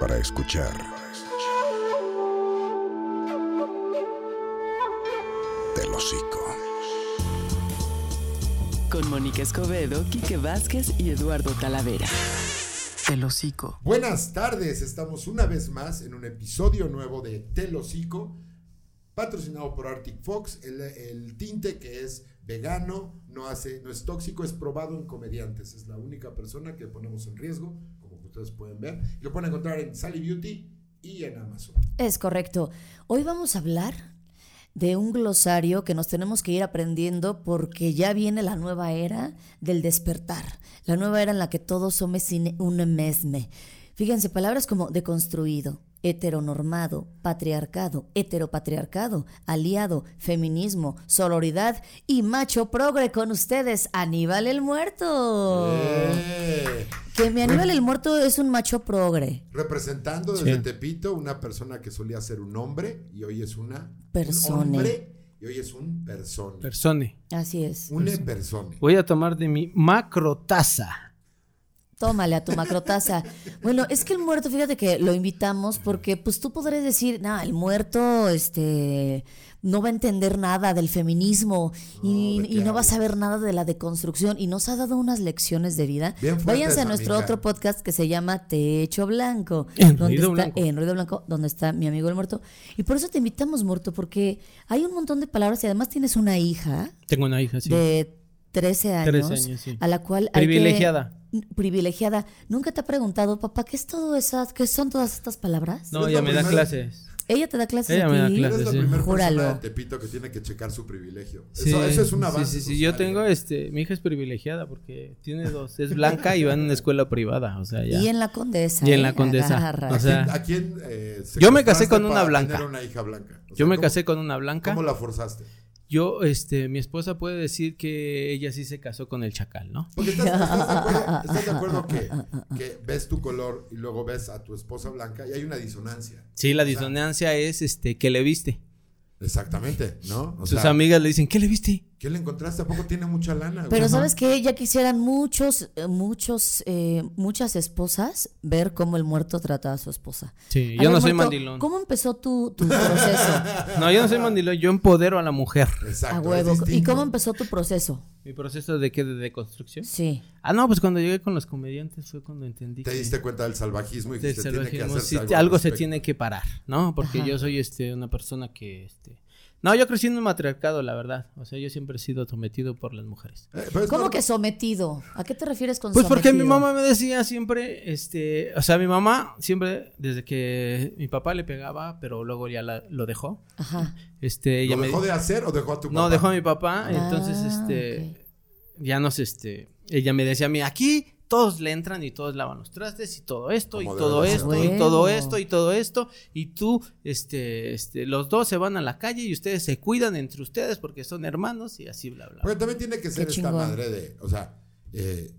para escuchar. Del hocico. Con Mónica Escobedo, Quique Vázquez y Eduardo Talavera. Del hocico. Buenas tardes, estamos una vez más en un episodio nuevo de Telocico, patrocinado por Arctic Fox, el, el tinte que es vegano, no hace, no es tóxico, es probado en comediantes, es la única persona que ponemos en riesgo, ustedes pueden ver, lo pueden encontrar en Sally Beauty y en Amazon. Es correcto. Hoy vamos a hablar de un glosario que nos tenemos que ir aprendiendo porque ya viene la nueva era del despertar, la nueva era en la que todos somos un mesme. Fíjense, palabras como deconstruido, heteronormado, patriarcado, heteropatriarcado, aliado, feminismo, sororidad y macho progre con ustedes, Aníbal el Muerto. Eh, Que mi Aníbal el Muerto es un macho progre. Representando desde Tepito una persona que solía ser un hombre y hoy es una Persone. un hombre y hoy es un persona. Persone. Así es. Una persona. Voy a tomar de mi macrotaza. Tómale a tu macrotaza. Bueno, es que el muerto, fíjate que lo invitamos porque pues tú podrías decir, no, el muerto este no va a entender nada del feminismo y, No, ¿de qué y no va a saber nada de la deconstrucción y nos ha dado unas lecciones de vida. Bien fuertes, Váyanse a nuestro amiga. otro podcast que se llama Techo Blanco. En donde Ruido está, Blanco. En Ruido Blanco, donde está mi amigo el muerto. Y por eso te invitamos, muerto, porque hay un montón de palabras y además tienes una hija Tengo una hija, sí. de 13 años, 13 años, sí. a la cual hay que- Privilegiada. ¿Nunca te ha preguntado, papá, qué es todo esas, qué son todas estas palabras? No, ella la me da clases. Ella te da clases Ella me da clases. Eres la sí. primera Júralo. persona de Tepito que tiene que checar su privilegio. Sí, eso, eso es una base. Sí, sí, sí. Yo tengo, ¿eh? este, mi hija es privilegiada porque tiene dos. Es blanca y va en una escuela privada, o sea, ya. Y en la condesa. Y en ¿eh? la Condesa. Agarra. O sea, ¿A quién eh, Yo me casé con una blanca. tener una hija blanca? O yo me ¿cómo- casé con una blanca. ¿Cómo la forzaste? Yo, este, mi esposa puede decir que ella sí se casó con el chacal, ¿no? Porque estás, estás de acuerdo, estás de acuerdo que, que ves tu color y luego ves a tu esposa blanca y hay una disonancia. Sí, la O sea, disonancia es, este, que le viste. Exactamente, ¿no? O Sus sea, amigas le dicen, ¿qué le viste? ¿Qué le encontraste? ¿A poco tiene mucha lana? güey? Pero Ajá. sabes que ya quisieran muchos, eh, muchos, eh, muchas esposas ver cómo el muerto trata a su esposa. Sí, A yo ver, no soy muerto, mandilón. ¿Cómo empezó tu, tu proceso? No, yo no soy mandilón, yo empodero a la mujer. Exacto, a huevo. ¿Y cómo empezó tu proceso? Mi proceso de qué, de deconstrucción. Sí. Ah, no, pues cuando llegué con los comediantes fue cuando entendí Te que diste cuenta del salvajismo y que se tiene que salvajismo, sí, algo, algo, al se tiene que parar, ¿no? Porque Ajá. yo soy este una persona que este no, yo crecí en un matriarcado, la verdad. O sea, yo siempre he sido sometido por las mujeres. Eh, ¿Cómo que sometido? ¿A qué te refieres con Pues porque mi sometido? mamá me decía siempre, este, o sea, mi mamá siempre, desde que mi papá le pegaba, pero luego ya la- lo dejó, Ajá. este, ella ¿Lo me dejó de hacer o dejó a tu No, papá? dejó a mi papá, entonces, Ah, este, ok. ya nos, este, ella me decía a mí, aquí todos le entran y todos lavan los trastes y todo esto y todo esto ser. y todo esto y todo esto y tú, este, este, los dos se van a la calle y ustedes se cuidan entre ustedes porque son hermanos y así bla bla. Porque también tiene que ser esta madre de, o sea, eh,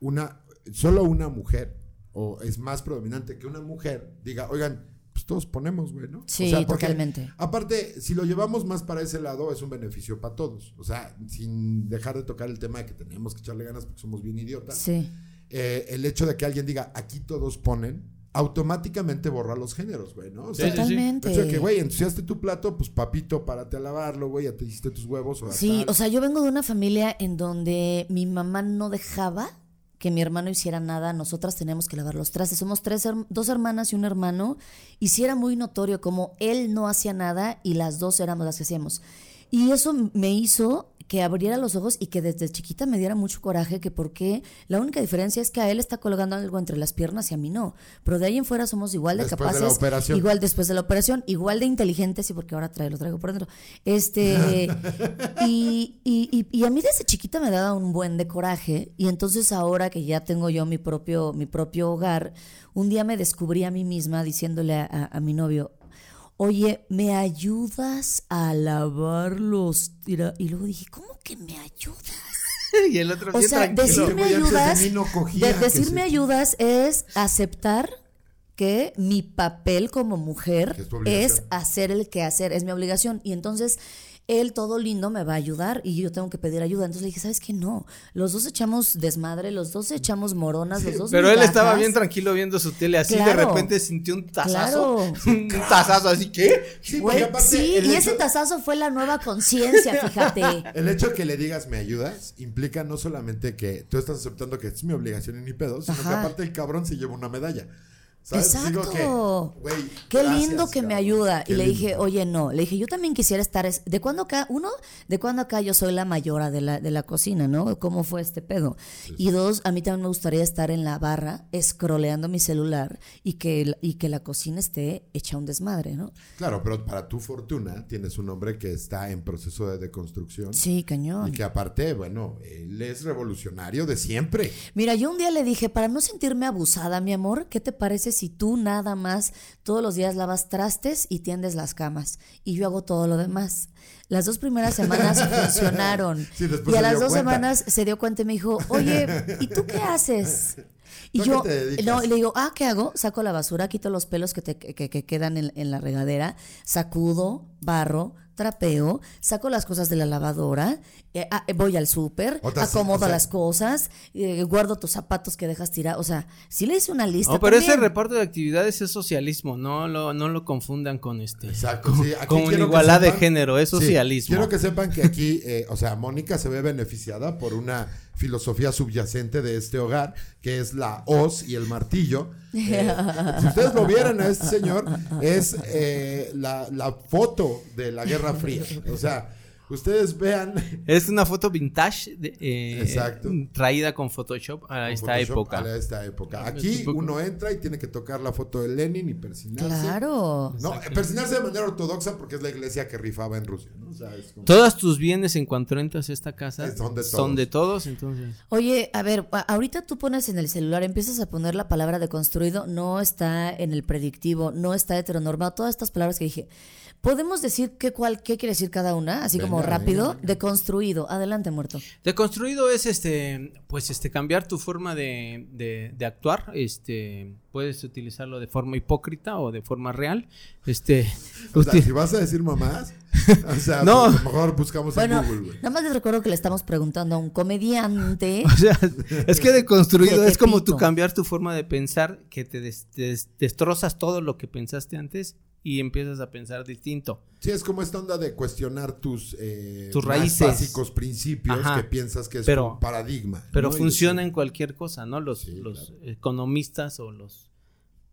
una, solo una mujer, o es más predominante que una mujer, diga, oigan, todos ponemos, güey, ¿no? Sí, O sea, porque, totalmente. Aparte, si lo llevamos más para ese lado, es un beneficio para todos. O sea, sin dejar de tocar el tema de que tenemos que echarle ganas porque somos bien idiotas. Sí. eh, el hecho de que alguien diga, aquí todos ponen, automáticamente borra los géneros, güey, ¿no? O sí. Totalmente. El hecho de que, güey, ensuciaste tu plato, pues papito, párate a lavarlo, güey, ya te hiciste tus huevos. O Sí, tal. o sea, yo vengo de una familia en donde mi mamá no dejaba que mi hermano hiciera nada, nosotras teníamos que lavar los trastes. Somos tres, dos hermanas y un hermano, y sí era muy notorio como él no hacía nada y las dos éramos las que hacíamos. Y eso me hizo que abriera los ojos y que desde chiquita me diera mucho coraje, que porque la única diferencia es que a él está colgando algo entre las piernas y a mí no. Pero de ahí en fuera somos igual de Después de la capaces, operación. igual después de la operación, igual de inteligentes, y porque ahora trae, lo traigo por dentro. Este, y, y, y- y a mí desde chiquita me daba un buen de coraje, y entonces ahora que ya tengo yo mi propio, mi propio hogar, un día me descubrí a mí misma diciéndole a, a- a mi novio, oye, ¿me ayudas a lavar los tira-?" Y luego dije, ¿cómo que me ayudas? y el otro O bien sea, decirme de ayudas, mí no cogía, de- que decirme se- ayudas es aceptar que mi papel como mujer es es hacer el que hacer, es mi obligación. Y entonces él todo lindo me va a ayudar y yo tengo que pedir ayuda. Entonces le dije, ¿sabes qué? No, los dos echamos desmadre, los dos echamos moronas, los dos Pero él estaba bien tranquilo viendo su tele, así de repente sintió un tazazo. Claro. Un tazazo, así que. Sí, Güey, porque aparte sí, y hecho- ese tazazo fue la nueva conciencia, fíjate. El hecho de que le digas me ayudas implica no solamente que tú estás aceptando que es mi obligación y ni pedo, sino que aparte el cabrón se lleva una medalla. Que, Exacto. Qué gracias, lindo que me ayuda. Qué y le lindo. dije, oye, no. Le dije, yo también quisiera estar. es- ¿De cuándo acá? Uno, ¿de cuándo acá yo soy la mayora de la, de la cocina, no? ¿Cómo fue este pedo? Y dos, a mí también me gustaría estar en la barra, escroleando mi celular y que, y que la cocina esté hecha un desmadre, ¿no? Claro, pero para tu fortuna tienes un hombre que está en proceso de deconstrucción. Sí, Y cañón. que aparte, bueno, él es revolucionario de siempre. Mira, yo un día le dije, para no sentirme abusada, mi amor, ¿qué te parece si tú nada más todos los días lavas trastes y tiendes las camas? Y yo hago todo lo demás. Las dos primeras semanas funcionaron. Sí, y a las dos cuenta. semanas se dio cuenta y me dijo, oye, ¿y tú qué haces? Y ¿Tú a yo, no, y le digo, ah, ¿qué hago? Saco la basura, quito los pelos que, te, que, que quedan en, en la regadera, sacudo, barro, trapeo, saco las cosas de la lavadora, eh, ah, eh, voy al súper, acomodo o sea- las cosas, eh, guardo tus zapatos que dejas tirados. O sea, sí le hice una lista. No, pero ese reparto de actividades es socialismo, no lo, no lo confundan con este. Exacto. con, sí, aquí con quiero que igualdad de género, es Sí, socialismo. quiero que sepan que aquí, eh, o sea, Mónica se ve beneficiada por una filosofía subyacente de este hogar, que es la hoz y el martillo. Eh, si ustedes lo vieran a este señor, es eh, la, la foto de la Guerra Fría. O sea, ustedes vean Es una foto vintage de, eh, Exacto. traída con Photoshop a esta Photoshop época. A esta época. Aquí uno entra y tiene que tocar la foto de Lenin y persinarse. Claro. No, persinarse de manera ortodoxa porque es la iglesia que rifaba en Rusia, ¿no? O sea, es como- Todos tus bienes en cuanto entras a esta casa Son de son todos. de todos, entonces. Oye, a ver, ahorita tú pones en el celular, empiezas a poner la palabra deconstruido, no está en el predictivo, no está heteronormado, todas estas palabras que dije. ¿Podemos decir qué, cuál, qué quiere decir cada una? Así como rápido. venga, venga. Deconstruido. Adelante, muerto. Deconstruido es este, pues este, cambiar tu forma de, de, de actuar. Este, puedes utilizarlo de forma hipócrita o de forma real. Este, O sea, uti- si vas a decir mamás, o sea, No. pues, a lo mejor buscamos Bueno, en Google, güey. nada más les recuerdo que le estamos preguntando a un comediante. o sea, es que deconstruido De es como tú cambiar tu forma de pensar, que te des- des- destrozas todo lo que pensaste antes y empiezas a pensar distinto. Sí, es como esta onda de cuestionar tus, eh, Tus más raíces. básicos principios Ajá. que piensas que es Pero- un paradigma. Pero ¿no? Funciona en cualquier cosa, ¿no? Los, Sí, los claro. economistas o los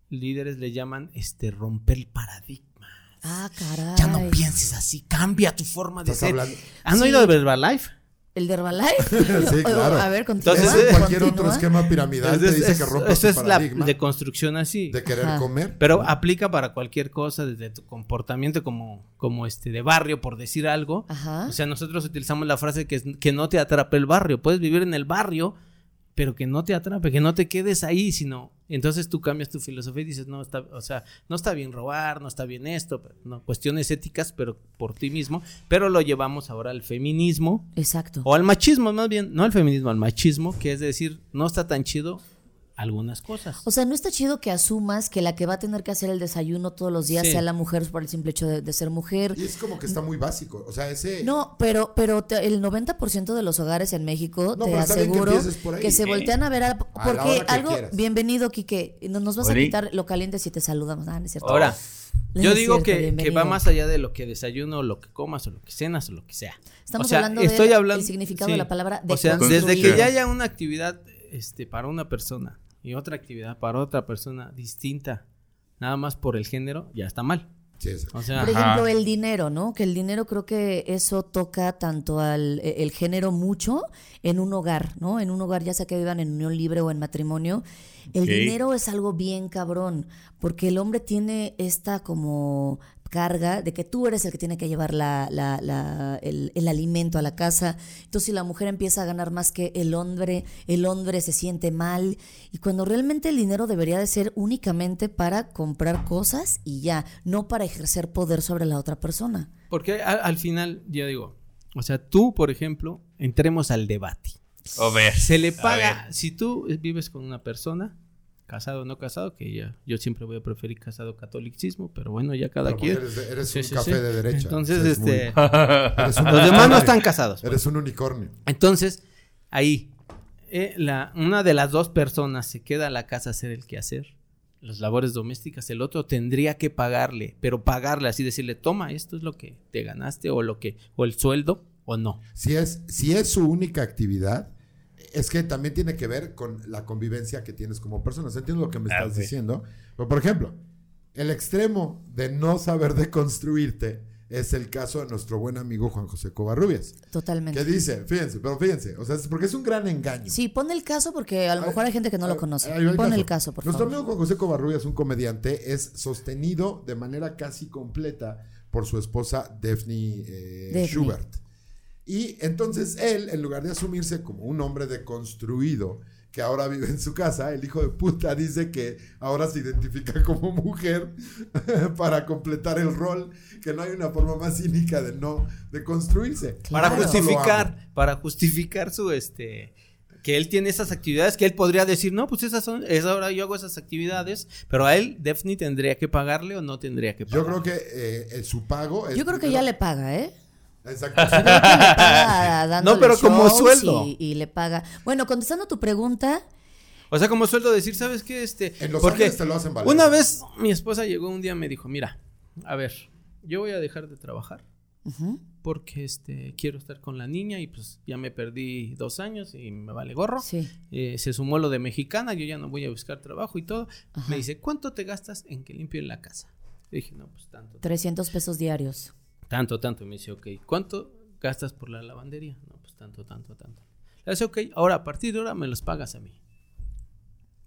líderes le llaman este romper el paradigma. Ah, caray. Ya no pienses así, cambia tu forma de ser. hablando- ¿Han Sí. oído de Herbalife? ¿El de Herbalife? Sí, claro. A ver, continúa. Entonces, cualquier continúa. otro esquema piramidal te dice es- que rompas eso es la deconstrucción así. de querer Ajá. comer. Pero aplica para cualquier cosa, desde tu comportamiento como, como este de barrio, por decir algo. Ajá. O sea, nosotros utilizamos la frase que, es, que no te atrape el barrio. Puedes vivir en el barrio, pero que no te atrape, que no te quedes ahí, sino entonces tú cambias tu filosofía y dices, no, está, o sea, no está bien robar, no está bien esto, no, cuestiones éticas, pero por ti mismo, pero lo llevamos ahora al feminismo Exacto. o al machismo, más bien, no al feminismo, al machismo, que es decir, no está tan chido algunas cosas. O sea, no está chido que asumas que la que va a tener que hacer el desayuno todos los días Sí. sea la mujer por el simple hecho de, de ser mujer. Y es como que está muy básico. O sea, ese. No, pero, pero te- el 90% de los hogares en México, No, te que aseguro que se voltean a ver a- porque algo, quieras. bienvenido, Quique, no nos vas a quitar lo caliente si te saludamos. Ah, no es cierto. Ahora, No yo digo cierto, que, que va más allá de lo que desayuno, lo que comas, o lo que cenas, o lo que sea. Estamos O sea, hablando del hablando, significado de la palabra O sea, desde que ya haya una actividad este, para una persona y otra actividad para otra persona distinta, nada más por el género, ya está mal. Sí, O sea, Por Ajá. ejemplo, el dinero, ¿no? Que el dinero creo que eso toca tanto al e- el género mucho en un hogar, ¿no? En un hogar, ya sea que vivan en unión libre o en matrimonio. El dinero es algo bien cabrón, porque el hombre tiene esta como carga de que tú eres el que tiene que llevar la, la- la- el, el alimento a la casa. Entonces, si la mujer empieza a ganar más que el hombre, el hombre se siente mal. Y cuando realmente el dinero debería de ser únicamente para comprar cosas y ya, no para ejercer poder sobre la otra persona. porque a- al final, yo digo, o sea, tú, por ejemplo, entremos al debate. A ver. Se le paga, ver. si tú vives con una persona casado o no casado, que ya, yo siempre voy a preferir casado catolicismo, pero bueno, ya cada Pero quien. Eres, eres Sí, un sí, café sí. de derecha. Entonces, Eres muy- este, eres un los demás no están casados. pues. Eres un unicornio. Entonces, ahí, eh, la, una de las dos personas se queda a la casa a hacer el quehacer, las labores domésticas, el otro tendría que pagarle, pero pagarle, así decirle, toma, esto es lo que te ganaste o lo que, o el sueldo o no. Si es, si es su única actividad, es que también tiene que ver con la convivencia que tienes como persona. ¿Se entiende lo que me Ah, estás diciendo? Pero, por ejemplo, el extremo de no saber deconstruirte es el caso de nuestro buen amigo Juan José Covarrubias. Totalmente. Que dice, fíjense, pero fíjense, o sea, es porque es un gran engaño. Sí, pon el caso porque a lo mejor hay gente que no lo conoce. Pon el caso, por Nuestro favor. amigo Juan José Covarrubias, un comediante, es sostenido de manera casi completa por su esposa Daphne, eh, Daphne. Schubert. Y entonces él, en lugar de asumirse como un hombre deconstruido que ahora vive en su casa, el hijo de puta dice que ahora se identifica como mujer para completar el rol, que no hay una forma más cínica de no deconstruirse. Para Claro. justificar, para justificar su este que él tiene esas actividades que él podría decir, no, pues esas son, es ahora yo hago esas actividades, pero a él Daphne tendría que pagarle o no tendría que pagar. Yo creo que eh, eh, su pago es Yo creo que primero- ya le paga, ¿eh? Exacto. Le paga No, pero como sueldo. Y, y le paga. Bueno, contestando tu pregunta, O sea, como sueldo decir, ¿sabes qué? Este, En Los porque te lo hacen valer. Una vez mi esposa llegó un día y me dijo, mira, a ver, yo voy a dejar de trabajar porque este quiero estar con la niña y pues ya me perdí dos años y me vale gorro. sí. Eh, se sumó lo de mexicana, yo ya no voy a buscar trabajo y todo. Ajá. Me dice, ¿cuánto te gastas en que limpie la casa? Le dije, no, pues tanto. 300 pesos diarios. Tanto, tanto. Y me dice, ok, ¿cuánto gastas por la lavandería? No, pues tanto, tanto, tanto. Le dice, ok, ahora a partir de ahora me los pagas a mí.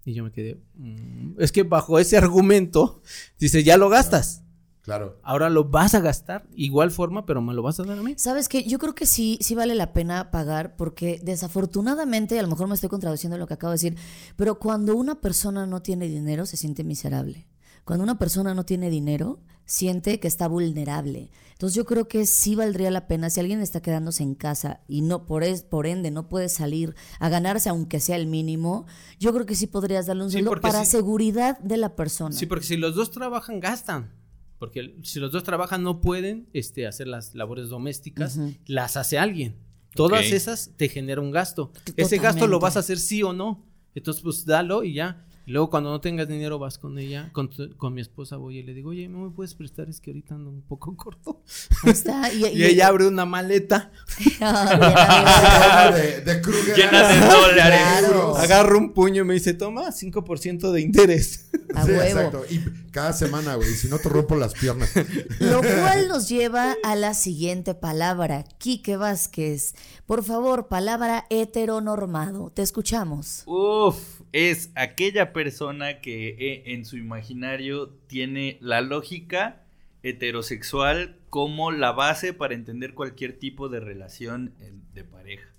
Y yo me quedé, "Mm". es que bajo ese argumento, dice, ya lo gastas. Claro. Ahora lo vas a gastar, igual forma, pero me lo vas a dar a mí. ¿Sabes qué? Yo creo que sí, sí vale la pena pagar porque desafortunadamente, a lo mejor me estoy contradiciendo lo que acabo de decir, pero cuando una persona no tiene dinero se siente miserable. Cuando una persona no tiene dinero, siente que está vulnerable. Entonces yo creo que sí valdría la pena si alguien está quedándose en casa y no por es, por ende no puede salir a ganarse aunque sea el mínimo, yo creo que sí podrías darle un sueldo para seguridad de la persona. Sí, porque si los dos trabajan, gastan. Porque si los dos trabajan, no pueden este, hacer las labores domésticas, las hace alguien. Todas esas te genera un gasto. Ese gasto lo vas a hacer sí o no. Entonces, pues dalo y ya. Y luego cuando no tengas dinero vas con ella, con, tu- con mi esposa voy y le digo, oye, ¿no me puedes prestar? Es que ahorita ando un poco corto. Está. Y, Y ella abre una maleta, Ah, de, de Kruger. Llena de dólares. Claro. agarra un puño y me dice, toma 5% de interés. A Sí, huevo. exacto. Y cada semana, güey, si no te rompo las piernas. Lo cual nos lleva a la siguiente palabra. Quique Vázquez, por favor, palabra heteronormado. Te escuchamos. Uf, es aquella persona que eh, en su imaginario tiene la lógica heterosexual como la base para entender cualquier tipo de relación eh, de pareja.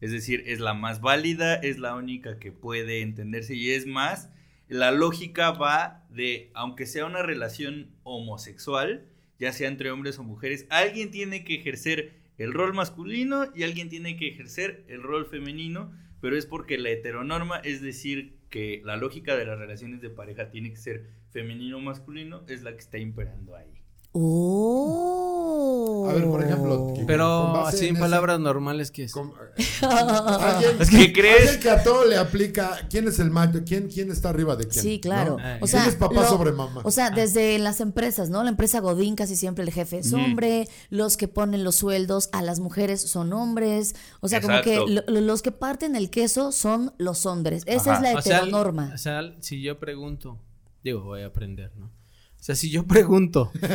Es decir, es la más válida, es la única que puede entenderse y es más, la lógica va de, aunque sea una relación homosexual, ya sea entre hombres o mujeres, alguien tiene que ejercer el rol masculino y alguien tiene que ejercer el rol femenino, pero es porque la heteronorma, es decir, que la lógica de las relaciones de pareja tiene que ser femenino o masculino, es la que está imperando ahí. Oh. A ver, por ejemplo, Pero así en palabras normales que es. Con- alguien, ¿Qué crees? alguien que a todo le aplica. ¿Quién es el macho? ¿Quién, quién está arriba de quién? Sí, claro. ¿no? Ay. O sea, ¿Quién es papá lo- sobre mamá? O sea, desde las empresas, ¿no? La empresa Godín casi siempre el jefe es hombre, los que ponen los sueldos a las mujeres son hombres, o sea, como que lo- los que parten el queso son los hombres. Esa Ajá. es la O sea, heteronorma. o sea, si yo pregunto, digo, voy a aprender, ¿no? O sea, si yo pregunto, Mira,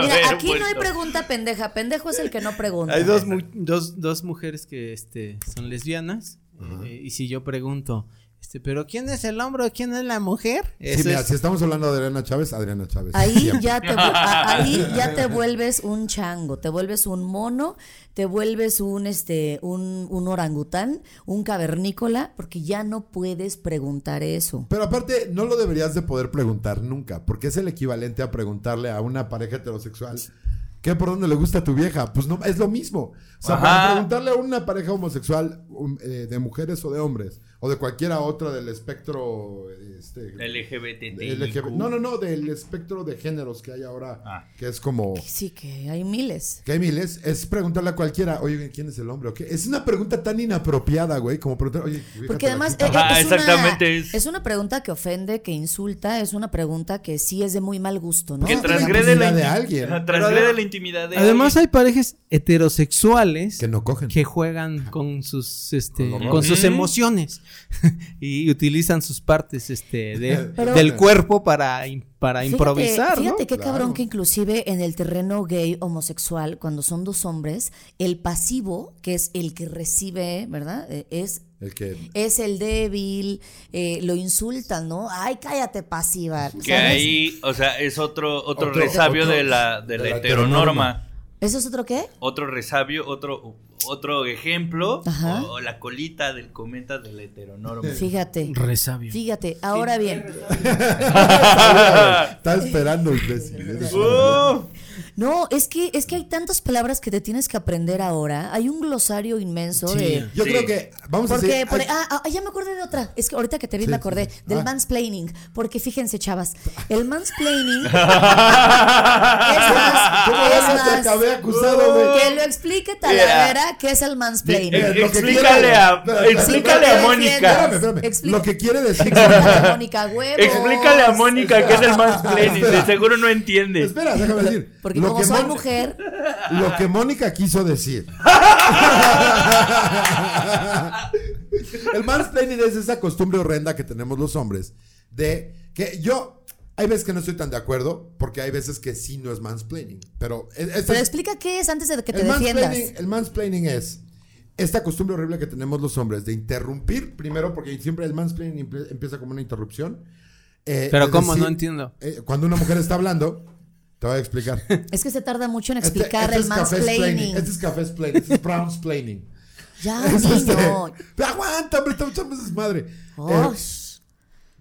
ver, aquí no hay pregunta pendeja, pendejo es el que no pregunta. hay dos, mu- dos, dos mujeres que este, son lesbianas, eh, y si yo pregunto, este, pero ¿quién es el hombre o quién es la mujer? Sí, Eso mira, es- si estamos hablando de Adriana Chávez, Adriana Chávez. Ahí ya, te, ahí ya te vuelves un chango, te vuelves un mono, te vuelves un este un, un orangután, un cavernícola, porque ya no puedes preguntar eso. Pero aparte, no lo deberías de poder preguntar nunca, porque es el equivalente a preguntarle a una pareja heterosexual ¿qué por dónde le gusta a tu vieja? Pues no, es lo mismo. O sea, Ajá. para preguntarle a una pareja homosexual um, eh, de mujeres o de hombres, o de cualquiera otra del espectro este, LGBT. LGBT no, no, no, del espectro de géneros que hay ahora, Ah. que es como... Sí, que hay miles. Que hay miles, es preguntarle a cualquiera, oye, ¿quién es el hombre? o qué? Es una pregunta tan inapropiada, güey, como preguntar, oye, Porque la además eh, Ajá, es, una, exactamente, es- es una pregunta que ofende, que insulta, es una pregunta que sí es de muy mal gusto, ¿no? Que No, transgrede la, intimidad de alguien. Transgrede la intimidad de Además alguien. hay parejas heterosexuales que no cogen. que juegan con sus este Con con sus emociones y utilizan sus partes este de- Pero- del cuerpo para para Fíjate- improvisar, ¿no? Fíjate qué Claro. cabrón que inclusive en el terreno gay homosexual, cuando son dos hombres, el pasivo, que es el que recibe, ¿verdad? Eh, Es El que... es el débil, eh, lo insultan, ¿no? Ay, cállate pasiva. Que ¿sabes? ahí, o sea, es otro, otro, Otro- resabio otro- de la, de la de la heteronorma. ¿Eso es otro qué? Otro resabio, otro, otro ejemplo, Ajá. o, o la colita del cometa de la heteronorma. Fíjate. Resabio. Fíjate, ahora bien, Está esperando, imbécil. Uh, no, es que es que hay tantas palabras que te tienes que aprender ahora. Hay un glosario inmenso Sí. de Yo Sí. creo que vamos a Porque, decir... por- hay- ah, ah, ya me acordé de otra. Es que ahorita que te vi Sí, me acordé sí. del Ah. mansplaining. Porque fíjense, chavas, el mansplaining es ¿Cómo más, es más. acusado, güey. Que lo explique Talavera qué es el mansplaining. Eh, lo que explícale a, explícale a Mónica. Espérame, espérame. Explica- Lo que quiere decir... Explícale a Mónica huevos. Explícale a Mónica qué es el mansplaining, de seguro no entiende. Espera, déjame decir. Porque lo como que soy Mon- mujer, Lo que Mónica quiso decir. El mansplaining es esa costumbre horrenda que tenemos los hombres de que yo hay veces que no estoy tan de acuerdo porque hay veces que sí no es mansplaining, pero es- pero es- explica qué es antes de que te el defiendas. mansplaining, el mansplaining es esta costumbre horrible que tenemos los hombres de interrumpir primero porque siempre el mansplaining empie- empieza como una interrupción. eh, Pero cómo decir, no entiendo. eh, cuando una mujer está hablando, te voy a explicar. Es que se tarda mucho en Este- explicar este el es café mansplaining. Este es café explaining. Este es brownsplaining. Ya, Es este- niño. Pero aguanta, hombre, estamos echando desmadre. Oh, Eh,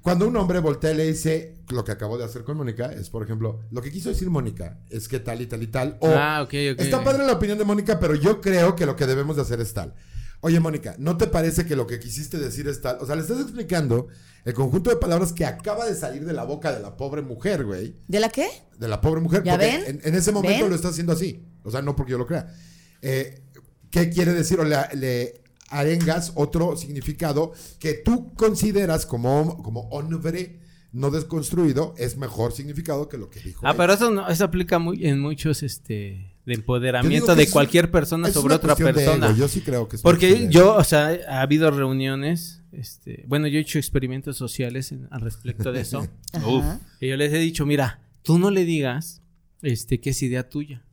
cuando un hombre voltea y le dice lo que acabo de hacer con Mónica, es por ejemplo, lo que quiso decir Mónica es que tal y tal y tal. O Ah, ok, ok. está padre la opinión de Mónica, pero yo creo que lo que debemos de hacer es tal. Oye, Mónica, ¿no te parece que lo que quisiste decir es tal? O sea, le estás explicando el conjunto de palabras que acaba de salir de la boca de la pobre mujer, güey. ¿De la qué? De la pobre mujer. ¿Ya porque ven? En, en ese momento ¿Ven? lo está haciendo así. O sea, no porque yo lo crea. Eh, ¿Qué quiere decir? O le, le arengas otro significado que tú consideras como, como hombre no desconstruido es mejor significado que lo que dijo. Ah, pero eso no, eso aplica muy en muchos este de empoderamiento que de cualquier persona sobre otra persona. Yo sí creo que es Porque yo, o sea, ha habido reuniones, este, bueno, yo he hecho experimentos sociales en- al respecto de eso. Ajá. y yo les he dicho, mira, tú no le digas este que es idea tuya.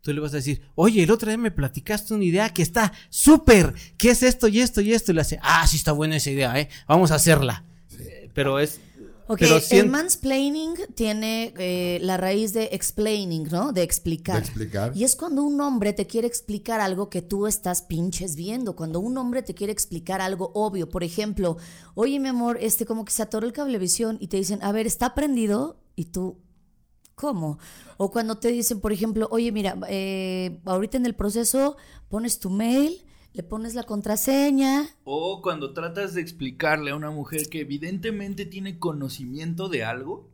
Tú le vas a decir, oye, el otro día me platicaste una idea que está súper, ¿qué es esto y esto y esto? Y le hace, ah, sí está buena esa idea, ¿eh? Vamos a hacerla. Pero es... Ok, pero el mansplaining tiene eh, la raíz de explaining, ¿no? De explicar. De explicar. Y es cuando un hombre te quiere explicar algo que tú estás pinches viendo. Cuando un hombre te quiere explicar algo obvio. Por ejemplo, oye, mi amor, este como que se atoró el cablevisión y te dicen, a ver, ¿está prendido? Y tú, ¿cómo? O cuando te dicen, por ejemplo, oye, mira, eh, ahorita en el proceso pones tu mail, le pones la contraseña. O cuando tratas de explicarle a una mujer que evidentemente tiene conocimiento de algo,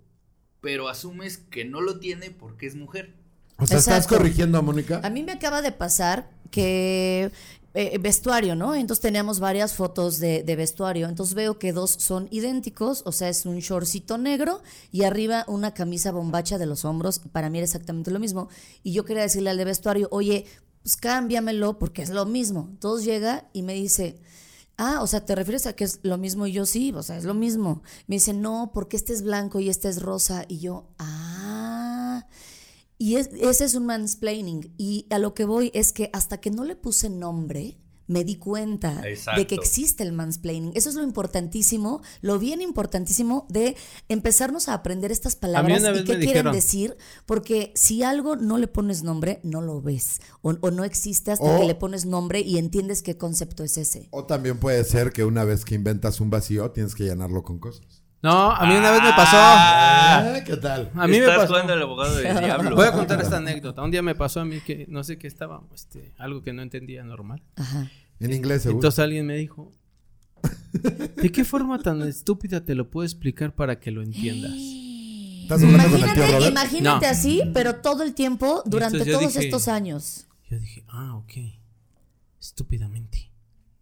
pero asumes que no lo tiene porque es mujer. O sea, ¿estás corrigiendo a Mónica? A mí me acaba de pasar que eh, vestuario, ¿no? Entonces teníamos varias fotos de, de vestuario. Entonces veo que dos son idénticos, o sea, es un shortcito negro y arriba una camisa bombacha de los hombros. Para mí era exactamente lo mismo. Y yo quería decirle al de vestuario, oye, pues cámbiamelo porque es lo mismo. Entonces llega y me dice, ah, o sea, ¿te refieres a que es lo mismo? Y yo sí, o sea, es lo mismo. Me dice, no, porque este es blanco y este es rosa. Y yo, ah. Y es- ese es un mansplaining. Y a lo que voy es que hasta que no le puse nombre, me di cuenta Exacto. de que existe el mansplaining. Eso es lo importantísimo, lo bien importantísimo de empezarnos a aprender estas palabras y qué quieren dijeron. decir, porque si algo no le pones nombre, no lo ves. O, o no existe hasta O- que le pones nombre y entiendes qué concepto es ese. O también puede ser que una vez que inventas un vacío, tienes que llenarlo con cosas. No, a mí una vez me pasó. Ah, ¿Qué tal? A mí me Estás pasó. jugando al abogado del diablo. Voy a contar esta anécdota. Un día me pasó a mí que no sé qué estaba, este, algo que no entendía normal. Ajá. En inglés, seguro. Entonces alguien me dijo, ¿de qué forma tan estúpida te lo puedo explicar para que lo entiendas? ¿Estás hablando con el tío Imagínate, Robert? imagínate No. así, pero todo el tiempo durante entonces todos dije- estos años. Yo dije, ah, ok, estúpidamente.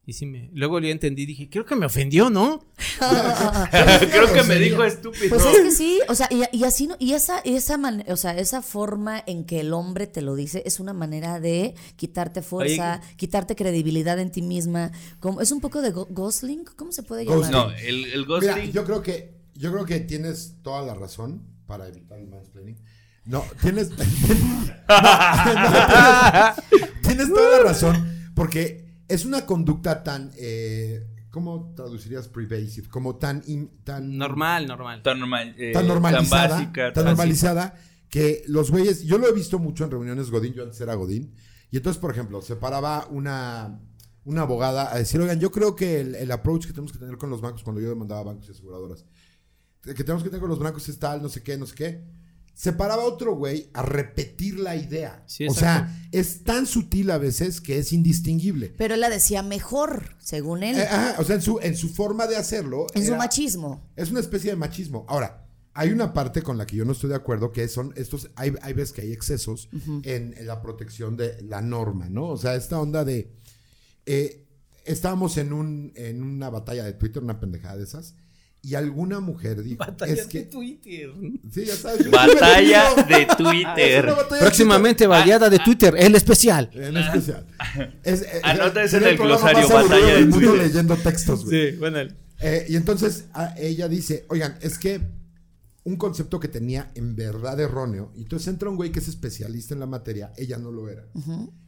Y sí me, luego le entendí, dije, creo que me ofendió, ¿no? Creo que me dijo estúpido. Pues es que sí, o sea, y, y así no, y esa, esa man- o sea, esa forma en que el hombre te lo dice es una manera de quitarte fuerza, quitarte credibilidad en ti misma. Como, es un poco de go- ghostling, ¿cómo se puede llamar? No, el, el Mira, ghosting. yo creo que yo creo que tienes toda la razón para evitar el mansplaining. No, tienes No, tienes, tienes toda la razón porque es una conducta tan eh, ¿cómo traducirías pervasive? Como tan in- tan Normal, normal. Tan, normal, eh, tan normalizada, Tan básica. tan tan- normalizada que los güeyes, yo lo he visto mucho en reuniones Godín, yo antes era Godín, y entonces, por ejemplo, se paraba una, una abogada a decir, oigan, yo creo que el, el approach que tenemos que tener con los bancos, cuando yo demandaba bancos y aseguradoras, que tenemos que tener con los bancos es tal, no sé qué, no sé qué. Se paraba otro güey a repetir la idea. Sí, o sea, es tan sutil a veces que es indistinguible. Pero él la decía mejor, según él, Eh, ajá, o sea, en su, en su forma de hacerlo. en su machismo. es una especie de machismo. Ahora, hay una parte con la que yo no estoy de acuerdo, que son estos, hay, hay veces que hay excesos en, en la protección de la norma, ¿no? O sea, esta onda de, eh, estábamos en, un, en una batalla de Twitter, una pendejada de esas, y alguna mujer dijo, Batalla es de que, Twitter. sí, ya sabes, Batalla de Es Twitter. batalla de Próximamente variada de Twitter, el especial. En especial. Es, eh, Anota eso sería en el programa glosario, batalla de del mundo Twitter. leyendo textos, güey. Sí, bueno. Eh, y entonces a- ella dice, oigan, es que un concepto que tenía en verdad erróneo, y entonces entra un güey que es especialista en la materia, ella no lo era.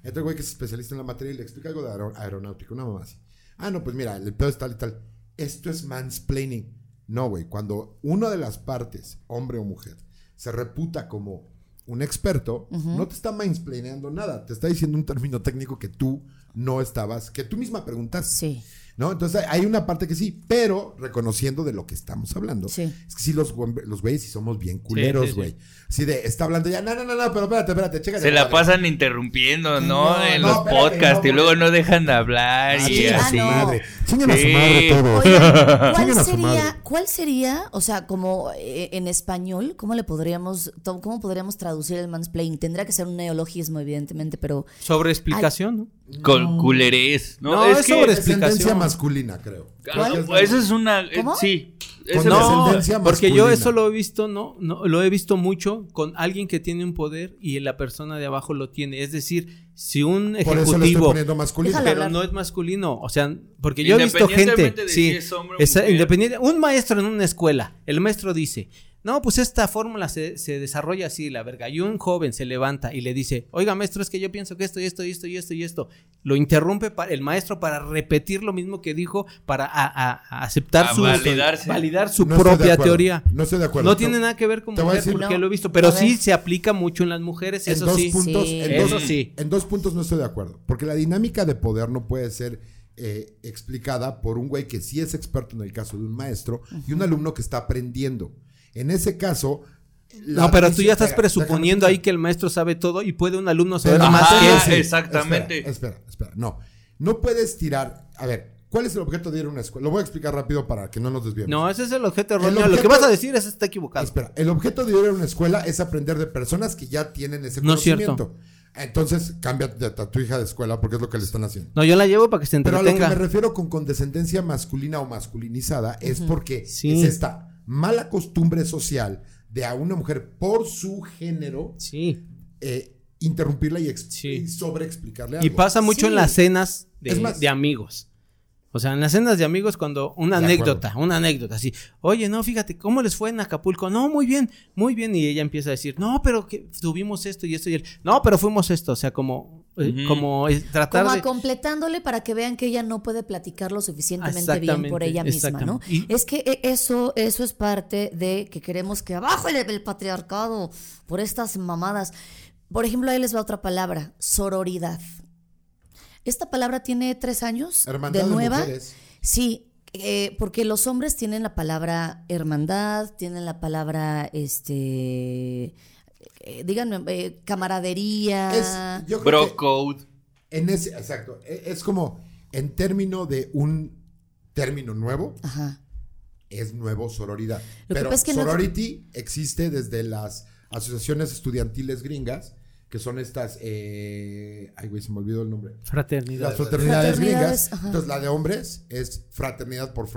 Entra un güey que es especialista en la materia y le explica algo de aero- aeronáutica, una mamá así. Ah, no, pues mira, el pedo es tal y tal. Esto es mansplaining. No, güey, cuando una de las partes, hombre o mujer, se reputa como un experto, no te está mansplaineando nada, te está diciendo un término técnico que tú no estabas, que tú misma preguntaste. Sí. ¿No? Entonces hay una parte que sí, pero reconociendo de lo que estamos hablando. Sí. Es que sí, los, los güeyes sí somos bien culeros, sí, sí. güey. Sí, de, está hablando ya, no, no, no, no, pero espérate, espérate, chécate. Se la madre. pasan interrumpiendo, ¿no? No, en no, los podcasts no, y luego no dejan de hablar Ah, y a así. no. madre. Chinguen a su Sí. madre. Oigan, ¿cuál Chinguen a su madre. sería, ¿cuál sería, o sea, como eh, en español, cómo le podríamos, cómo podríamos traducir el mansplaining? Tendrá que ser un neologismo, evidentemente, pero Sobre explicación, ¿no? Con culerés. No, No, es, es que. sobre Es explicación. masculina, creo. Ah, Creo que es es una. eh, ¿Cómo? Sí. Con no, es- descendencia porque yo eso lo he visto, no, no, lo he visto mucho con alguien que tiene un poder y la persona de abajo lo tiene. Es decir, si un Por eso le estoy ejecutivo, pero no es masculino, o sea, porque yo he visto gente, Independientemente de sí, si es hombre o esa- mujer. independiente, un maestro en una escuela, el maestro dice, no, pues esta fórmula se, se desarrolla así, la verga, y un joven se levanta y le dice, oiga maestro, es que yo pienso que esto y esto y esto y esto y esto, lo interrumpe el maestro para repetir lo mismo que dijo, para a- a- a aceptar A su, validarse. validar su No propia teoría. No estoy de acuerdo. No tiene nada que ver con mujer, decir- porque No. lo he visto, pero A sí se aplica mucho en las mujeres, en eso dos sí. puntos, Sí. en, Eso dos, sí. en dos puntos no estoy de acuerdo. Porque la dinámica de poder no puede ser eh, explicada por un güey que sí es experto en el caso de un maestro y un alumno que está aprendiendo. En ese caso. la No, pero tú ya estás presuponiendo ahí que el maestro sabe todo y puede un alumno saber Pero- más Ajá, que ese. exactamente. Espera, espera, espera. No. No puedes tirar. A ver, ¿cuál es el objeto de ir a una escuela? Lo voy a explicar rápido para que no nos desviemos. No, ese es el objeto erróneo. Lo que vas a decir es está equivocado. Espera, el objeto de ir a una escuela es aprender de personas que ya tienen ese No es cierto. conocimiento. Entonces, cambia a tu hija de escuela porque es lo que le están haciendo. No, yo la llevo para que se Pero a lo que entretenga. me refiero con condescendencia masculina o masculinizada es porque Sí. es esta mala costumbre social de a una mujer por su género Sí. eh, interrumpirla y, Sí. y sobreexplicarle algo. Y pasa mucho Sí. en las cenas de, Es más- de amigos. O sea, en las cenas de amigos cuando una De anécdota, una anécdota así, oye, no, fíjate, ¿cómo les fue en Acapulco? No, muy bien, muy bien. Y ella empieza a decir, no, pero que tuvimos esto y esto y él, no, pero fuimos esto. O sea, como, eh, Ujú. como eh, tratar como de... completándole para que vean que ella no puede platicar lo suficientemente bien por ella misma, ¿no? Y- Es que e- eso, eso es parte de que queremos que abajo el, el patriarcado por estas mamadas. Por ejemplo, ahí les va otra palabra, sororidad. Esta palabra tiene tres años Hermandad de de nueva. mujeres. Sí, eh, porque los hombres tienen la palabra hermandad, tienen la palabra, este, eh, díganme, eh, camaradería. Es, yo creo Bro code. en ese, exacto, e- es como en término de un término nuevo, Ajá. es nuevo sororidad. Lo Pero es que no- sorority existe desde las asociaciones estudiantiles gringas, que son estas, eh, ay güey, se me olvidó el nombre. Fraternidad. Las fraternidades, Fraternidades, gringas. ajá. Entonces, la de hombres es fraternidad por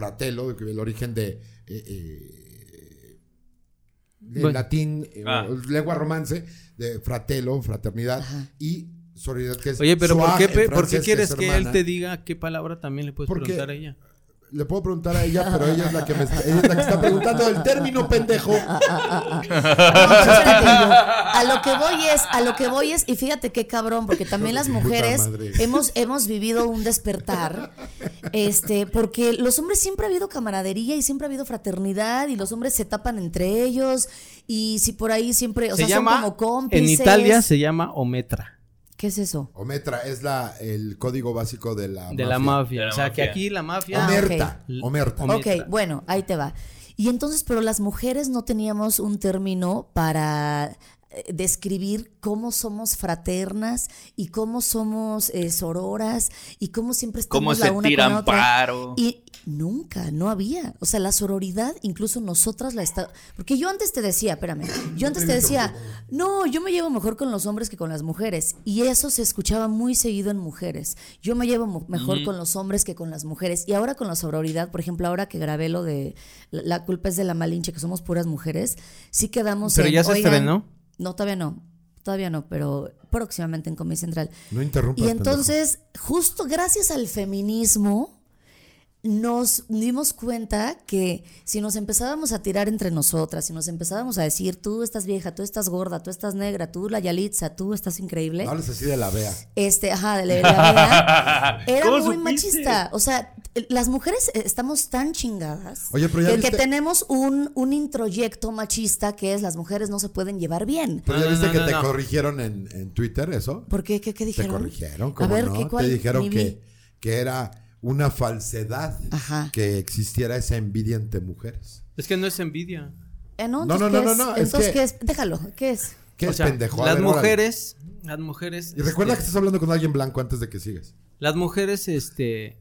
que el origen de. eh, eh, Bueno. latín, eh, Ah. lengua romance, de fratello, fraternidad. Y sororidad, que es. Oye, pero ¿por soir qué, en ¿por qué quieres es que él te diga qué palabra también le puedes Porque- preguntar a ella? Le puedo preguntar a ella, pero ella es la que me está, ella es la que está preguntando el término pendejo. A lo que voy es, a lo que voy es, y fíjate qué cabrón, porque también las mujeres hemos, hemos vivido un despertar, este, porque los hombres siempre ha habido camaradería y siempre ha habido fraternidad, y los hombres se tapan entre ellos, y si por ahí siempre, o se sea, llama, son como cómplices. en Italia se llama Ometra, ¿Qué es eso? Ometra es la, el código básico de la de la mafia. mafia. De la o sea, que mafia. aquí la mafia... Ah, Omerta. ok. Omerta. Omerta. Ok, bueno, ahí te va. Y entonces, pero las mujeres no teníamos un término para describir cómo somos fraternas y cómo somos eh, sororas y cómo siempre estamos Cómo la se una con la otra. paro. Y nunca, no había. O sea, la sororidad, incluso nosotras la está. Porque yo antes te decía, espérame, yo antes te decía, no, yo me llevo mejor con los hombres que con las mujeres. Y eso se escuchaba muy seguido en mujeres. Yo me llevo mejor con los hombres que con las mujeres. Y ahora con la sororidad, por ejemplo, ahora que grabé lo de La, la culpa es de la malinche, que somos puras mujeres, sí quedamos Pero en, ya se estrenó. No, todavía no. Todavía no, pero próximamente en Comedy Central. No interrumpas. Y entonces, justo gracias al feminismo, nos dimos cuenta que si nos empezábamos a tirar entre nosotras, si nos empezábamos a decir, tú estás vieja, tú estás gorda, tú estás negra, tú la Yalitza, tú estás increíble, pendejo. Hables así de la vea. este, ajá, de la, de la Bea, era ¿Cómo muy supiste? machista. O sea, las mujeres eh, estamos tan chingadas Oye, pero ya que, que viste- tenemos un, un introyecto machista que es las mujeres no se pueden llevar bien. Pero No, ya no, viste no, que no, te no. corrigieron en, en Twitter eso. ¿Por qué? ¿Qué, qué Te dijeron? corrigieron, A ¿cómo ver, no? ¿qué, cuál? Te dijeron que, que era una falsedad Ajá. que existiera esa envidia entre mujeres. Es que no es envidia. Eh, no, No, no, ¿qué no, es? no, no, es Entonces, que- ¿qué es? Déjalo, ¿qué es? ¿Qué O es sea, pendejo? A Las ver, órale. mujeres, las mujeres... Y recuerda que este, estás hablando con alguien blanco antes de que sigas. Las mujeres, este,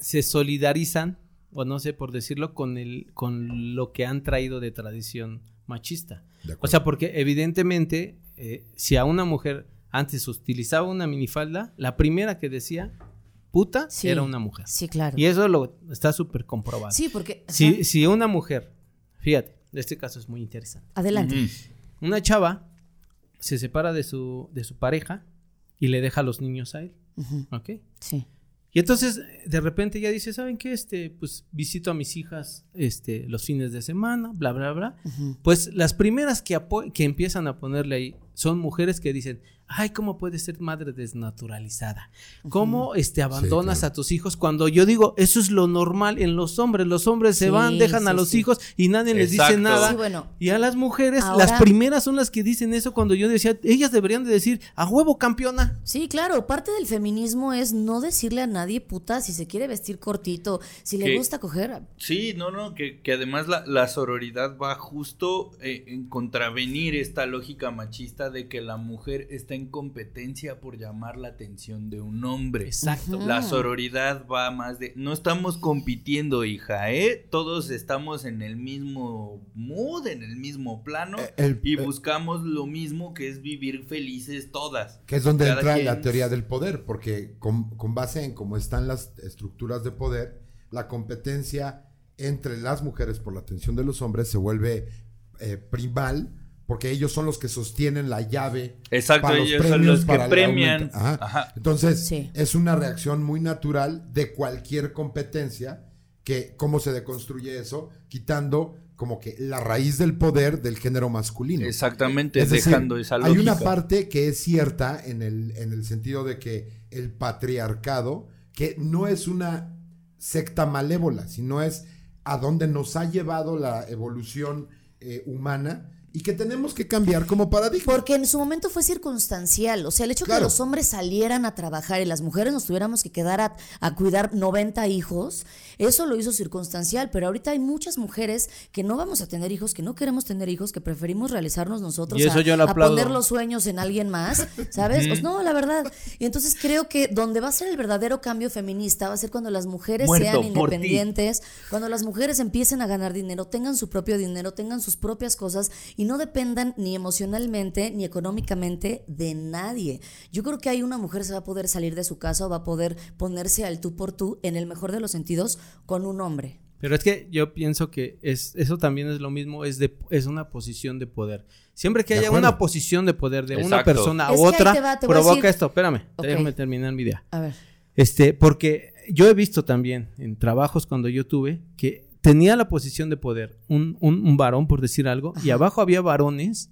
se solidarizan, o no sé por decirlo, con el, con lo que han traído de tradición machista. De O sea, porque evidentemente, eh, si a una mujer antes utilizaba una minifalda, la primera que decía puta Sí. era una mujer. Sí, claro. Y eso lo está súper comprobado. Sí, porque... Si, ajá. si una mujer, fíjate, este caso es muy interesante. Adelante. Una chava se separa de su, de su pareja y le deja a los niños a él. Ujú, ¿Ok? Sí. Y entonces, de repente ella dice, ¿saben qué? Este, pues visito a mis hijas este, los fines de semana, bla, bla, bla. Pues las primeras que, que empiezan a ponerle ahí son mujeres que dicen, ay, ¿cómo puedes ser madre desnaturalizada? ¿Cómo este, abandonas claro. a tus hijos? Cuando yo digo, eso es lo normal en los hombres. Los hombres se Sí, van, dejan a los sí. hijos y nadie les dice nada. Sí, bueno. Y a las mujeres, Ahora- las primeras son las que dicen eso cuando yo decía, ellas deberían de decir, a huevo campeona. Sí, claro, parte del feminismo es no decirle a nadie puta si se quiere vestir cortito, si le gusta coger. Sí, no, no, que, que además la, la sororidad va justo eh, en contravenir esta lógica machista de que la mujer está en competencia por llamar la atención de un hombre. Exacto. La sororidad va más de, no estamos compitiendo, hija, ¿eh? Todos estamos en el mismo mood, en el mismo plano Eh, el- y eh, buscamos lo mismo que es vivir felices todas. Que es donde Cada entra quien- la teoría del poder, porque con, con base en cómo están las estructuras de poder, la competencia entre las mujeres por la atención de los hombres se vuelve eh, primal, porque ellos son los que sostienen la llave. Exacto, para ellos son los que para el premian. aumento. Ajá. Ajá. Entonces, Sí. es una reacción muy natural de cualquier competencia, que cómo se deconstruye eso, quitando como que la raíz del poder del género masculino. Exactamente, Es decir, dejando esa Hay lógica. una parte que es cierta en el, en el sentido de que el patriarcado, que no es una secta malévola, sino es a donde nos ha llevado la evolución eh, humana y que tenemos que cambiar como paradigma. Porque en su momento fue circunstancial. O sea, el hecho Claro. que los hombres salieran a trabajar y las mujeres nos tuviéramos que quedar a, a cuidar 90 hijos, eso lo hizo circunstancial. Pero ahorita hay muchas mujeres que no vamos a tener hijos, que no queremos tener hijos, que preferimos realizarnos nosotros Y eso a, yo lo a poner los sueños en alguien más, ¿sabes? Pues no, la verdad. Y entonces creo que donde va a ser el verdadero cambio feminista va a ser cuando las mujeres Muerto sean independientes, cuando las mujeres empiecen a ganar dinero, tengan su propio dinero, tengan sus propias cosas y no dependan ni emocionalmente ni económicamente de nadie. Yo creo que ahí una mujer se va a poder salir de su casa o va a poder ponerse al tú por tú, en el mejor de los sentidos, con un hombre. Pero es que yo pienso que es, eso también es lo mismo, es, de, es una posición de poder. Siempre que haya una posición de poder de una persona Es ahí otra, te va, te voy a provoca decir- esto. Espérame, déjame terminar mi idea. A ver. Este, porque yo he visto también en trabajos cuando yo tuve que tenía la posición de poder un, un- un varón, por decir algo, y abajo había varones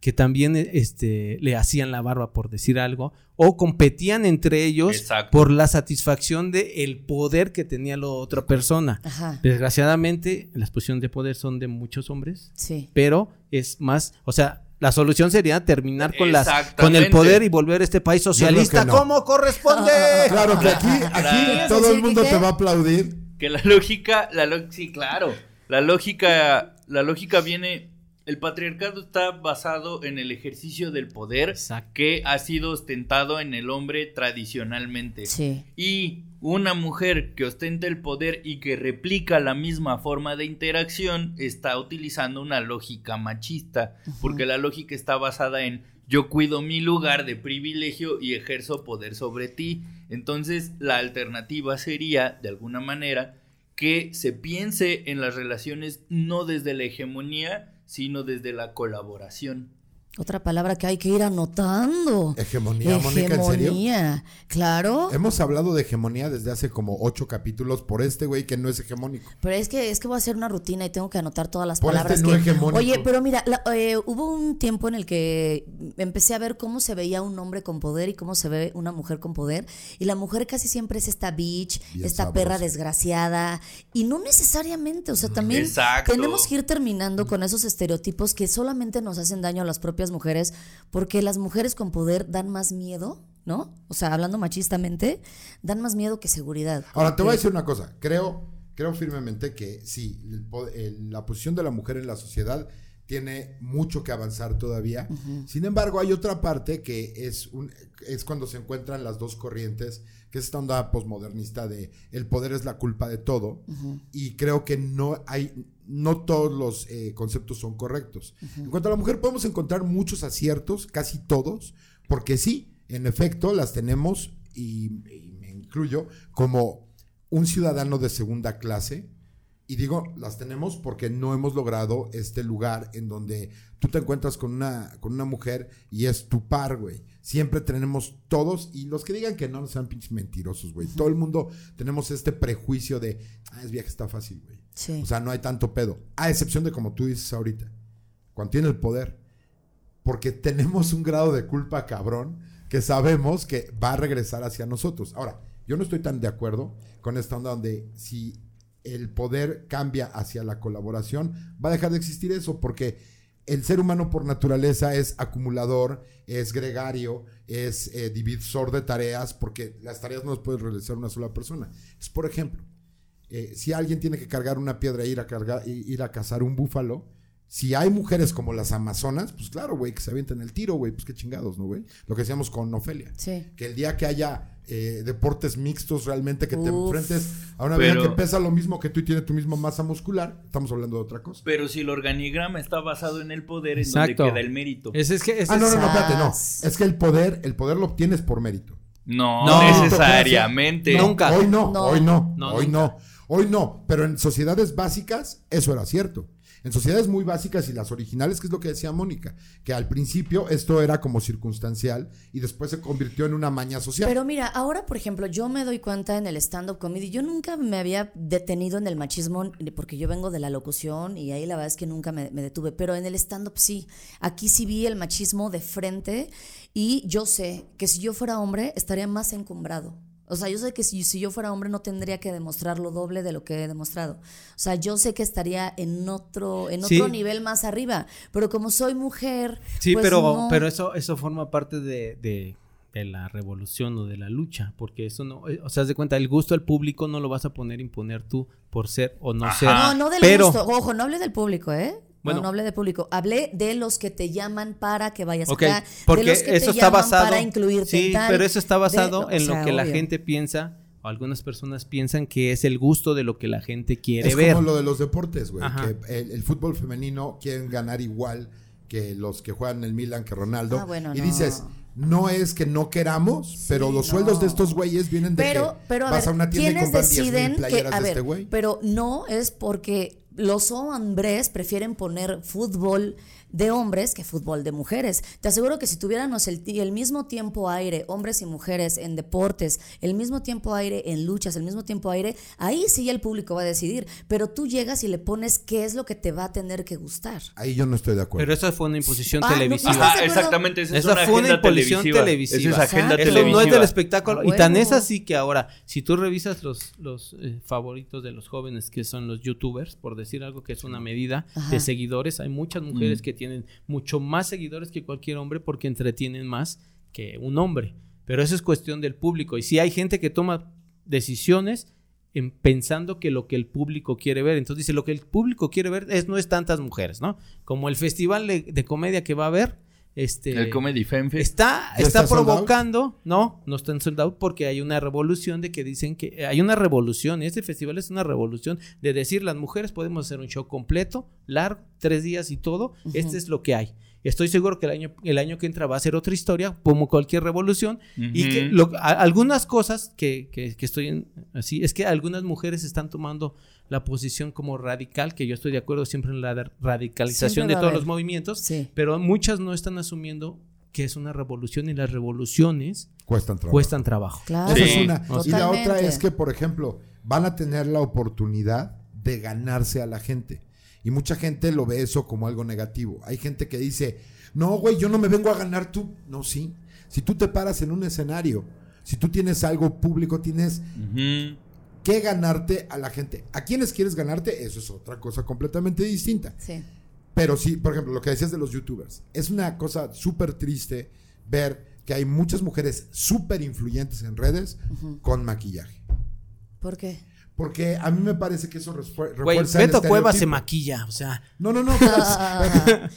que también este, le hacían la barba, por decir algo, o competían entre ellos Exacto. por la satisfacción de el poder que tenía la otra persona. Ajá. Desgraciadamente, las posiciones de poder son de muchos hombres, Sí. pero es más, o sea, la solución sería terminar con las con el poder y volver este país socialista no. como corresponde. Claro que aquí, aquí ¿Quieres todo el mundo te va a aplaudir. Que la lógica, la lo- sí, claro. La lógica, la lógica viene. El patriarcado está basado en el ejercicio del poder Exacto. que ha sido ostentado en el hombre tradicionalmente. Sí. Y una mujer que ostenta el poder y que replica la misma forma de interacción está utilizando una lógica machista, porque la lógica está basada en yo cuido mi lugar de privilegio y ejerzo poder sobre ti. Entonces la alternativa sería, de alguna manera, que se piense en las relaciones no desde la hegemonía, sino desde la colaboración. Otra palabra que hay que ir anotando. Hegemonía, Mónica, ¿en serio? Hegemonía. Claro. Hemos hablado de hegemonía desde hace como ocho capítulos por este güey que no es hegemónico. Pero es que es que voy a hacer una rutina y tengo que anotar todas las Por palabras este no que- hegemónico. Oye, pero mira, la- eh, hubo un tiempo en el que empecé a ver cómo se veía un hombre con poder y cómo se ve una mujer con poder y la mujer casi siempre es esta bitch, Bien esta perra desgraciada y no necesariamente, o sea, también Exacto. tenemos que ir terminando con esos estereotipos que solamente nos hacen daño a las propias mujeres porque las mujeres con poder dan más miedo, ¿no? O sea, hablando machistamente, dan más miedo que seguridad. Ahora, te voy a decir una cosa. Creo, creo firmemente que sí, el el- la posición de la mujer en la sociedad tiene mucho que avanzar todavía. Sin embargo, hay otra parte que es, un, es cuando se encuentran las dos corrientes, que es esta onda posmodernista de el poder es la culpa de todo. Y creo que no hay, no todos los eh, conceptos son correctos. En cuanto a la mujer, podemos encontrar muchos aciertos, casi todos, porque sí, en efecto, las tenemos, y, y me incluyo, como un ciudadano de segunda clase. Y digo, las tenemos porque no hemos logrado este lugar en donde tú te encuentras con una, con una mujer y es tu par, güey. Siempre tenemos todos, y los que digan que no, no sean pinches mentirosos, güey. Todo el mundo tenemos este prejuicio de, ah, es viaje, está fácil, güey. O sea, no hay tanto pedo. A excepción de como tú dices ahorita, cuando tiene el poder. Porque tenemos un grado de culpa cabrón que sabemos que va a regresar hacia nosotros. Ahora, yo no estoy tan de acuerdo con esta onda donde si el poder cambia hacia la colaboración, va a dejar de existir eso porque el ser humano por naturaleza es acumulador, es gregario, es eh, divisor de tareas, porque las tareas no las puede realizar una sola persona. Es, por ejemplo, eh, si alguien tiene que cargar una piedra e ir a, cargar, ir a cazar un búfalo, si hay mujeres como las amazonas, pues claro, güey, que se avienten el tiro, güey, pues qué chingados, ¿no, güey? Lo que decíamos con Ofelia. Sí. Que el día que haya eh, deportes mixtos realmente, que te enfrentes a una vieja que pesa lo mismo que tú y tiene tu misma masa muscular, estamos hablando de otra cosa. Pero si el organigrama está basado en el poder, en Exacto. donde queda el mérito. Ese es que ese Ah, no, es- no, no, espérate, no. Es que el poder, el poder lo obtienes por mérito. No, No. necesariamente. No. Nunca. Hoy no, No. hoy no, No, hoy nunca. no, hoy no. Pero en sociedades básicas, eso era cierto. En sociedades muy básicas y las originales, que es lo que decía Mónica, que al principio esto era como circunstancial y después se convirtió en una maña social. Pero mira, ahora, por ejemplo, yo me doy cuenta en el stand-up comedy, yo nunca me había detenido en el machismo porque yo vengo de la locución y ahí la verdad es que nunca me, me detuve, pero en el stand-up sí. Aquí sí vi el machismo de frente y yo sé que si yo fuera hombre estaría más encumbrado. O sea, yo sé que si, si yo fuera hombre no tendría que demostrar lo doble de lo que he demostrado. O sea, yo sé que estaría en otro, en Sí. otro nivel más arriba. Pero como soy mujer. Sí, pues pero, no. pero eso, eso forma parte de, de- de la revolución o de la lucha, porque eso no, eh, o sea, haz de cuenta, el gusto al público no lo vas a poner a imponer tú por ser o no Ajá. ser. No, no del pero, gusto. Ojo, no hablé del público, ¿eh? Bueno. no, no hablé del público. Hablé de los que te llaman para que vayas Ok, acá. porque de los que eso te está llaman basado. para incluirte sí, en tal, pero eso está de- basado o en sea, lo que la gente piensa, o algunas personas piensan que es el gusto de lo que la gente quiere Es ver. como lo de los deportes, güey. Que el, el fútbol femenino quieren ganar igual que los que juegan en el Milan, que Ronaldo. Ah, bueno, y no. dices, no es que no queramos, pero los no. sueldos de estos güeyes vienen de Pero, que pero a vas ver, a una tienda y ¿quiénes compras 10 deciden mil que, a de ver, este güey? pero no es porque los hombres prefieren poner fútbol de hombres que fútbol de mujeres. Te aseguro que si tuviéramos el, ti- el mismo tiempo aire, hombres y mujeres en deportes, el mismo tiempo aire en luchas, el mismo tiempo aire, ahí sí ya el público va a decidir. Pero tú llegas y le pones qué es lo que te va a tener que gustar. Ahí yo no estoy de acuerdo. Pero eso fue una imposición Ah, televisiva. exactamente. Esa, Esa es una fue una imposición televisiva. Esa es agenda. Eso televisiva. no es del espectáculo. A Y tan es así que ahora, si tú revisas los, los eh, favoritos de los jóvenes, que son los youtubers, por decir algo que es una medida Ajá. de seguidores, hay muchas mujeres Mm. que tienen mucho más seguidores que cualquier hombre porque entretienen más que un hombre. Pero eso es cuestión del público. Y si hay gente que toma decisiones en pensando que lo que el público quiere ver. Entonces dice, lo que el público quiere ver es no es tantas mujeres, ¿no? Como el festival de, de comedia que va a haber. Este, El Comedy. Está, ¿Ya está provocando, no, no está en sold out porque hay una revolución de que dicen que eh, hay una revolución, y este festival es una revolución de decir las mujeres podemos hacer un show completo, largo, tres días y todo, este es lo que hay. Estoy seguro que el año, el año que entra va a ser otra historia, como cualquier revolución, y que lo- a- algunas cosas que, que- que estoy en- así, es que algunas mujeres están tomando la posición como radical, que yo estoy de acuerdo siempre en la de- radicalización de todos los movimientos, Sí. pero muchas no están asumiendo que es una revolución y las revoluciones Cuestan trabajo. cuestan trabajo. Claro. Esa Sí. es una. Y la otra es que, por ejemplo, van a tener la oportunidad de ganarse a la gente. Y mucha gente lo ve eso como algo negativo. Hay gente que dice, no, güey, yo no me vengo a ganar tú. No, sí. Si tú te paras en un escenario, si tú tienes algo público, tienes Ujú. que ganarte a la gente. ¿A quiénes quieres ganarte? Eso es otra cosa completamente distinta. Sí. Pero sí, por ejemplo, lo que decías de los youtubers. Es una cosa súper triste ver que hay muchas mujeres súper influyentes en redes con maquillaje. ¿Por qué? Porque a mí me parece que eso refuer- Güey, refuerza el Beto Cueva se estereotipo. maquilla, o sea, No, no, no. pero-